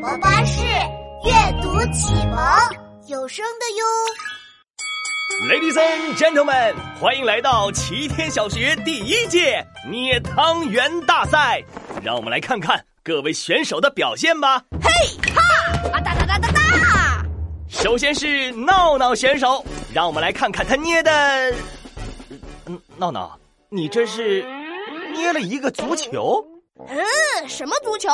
宝宝巴士阅读启蒙有声的哟。Ladies and gentlemen，欢迎来到齐天小学第一届捏汤圆大赛，让我们来看看各位选手的表现吧。嘿哈啊哒哒哒哒哒！首先是闹闹选手，让我们来看看他捏的。嗯，闹闹，你这是捏了一个足球？嗯，什么足球？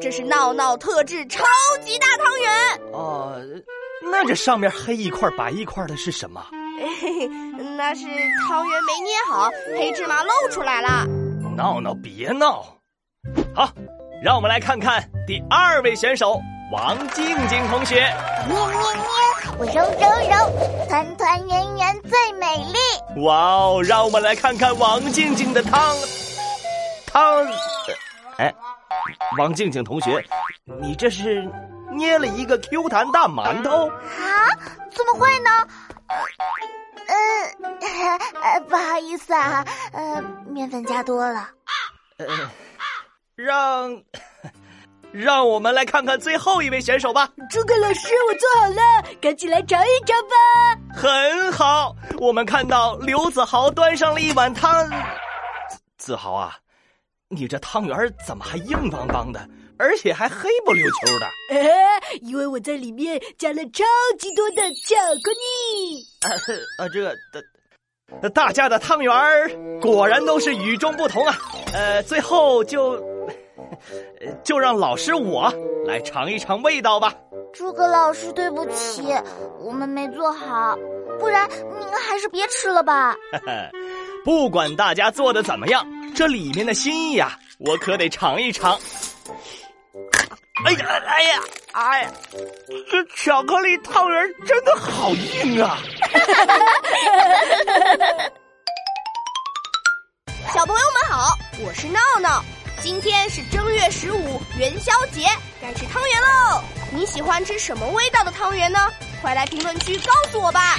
这是闹闹特制超级大汤圆。哦，那这上面黑一块白一块的是什么？嘿嘿，那是汤圆没捏好，黑芝麻露出来了。闹闹，别闹！好，让我们来看看第二位选手王静静同学。捏捏捏，我揉揉揉，团团圆圆最美丽。哇哦，让我们来看看王静静的汤汤。哎，王静静同学，你这是捏了一个 Q 弹大馒头啊？怎么会呢？呃呃，不好意思啊，呃，面粉加多了。呃，让让我们来看看最后一位选手吧。诸葛老师，我做好了，赶紧来尝一尝吧。很好，我们看到刘子豪端上了一碗汤。子豪啊，你这汤圆怎么还硬邦邦的？而且还黑不溜秋的，哎，因为我在里面加了超级多的巧克力。啊，啊，这个的，大家的汤圆儿果然都是与众不同啊。呃，最后就就让老师我来尝一尝味道吧。诸葛老师，对不起，我们没做好，不然您还是别吃了吧。不管大家做的怎么样，这里面的心意呀，我可得尝一尝。哎呀，哎呀，哎呀！这巧克力汤圆真的好硬啊！小朋友们好，我是闹闹。今天是正月十五元宵节，该吃汤圆喽！你喜欢吃什么味道的汤圆呢？快来评论区告诉我吧！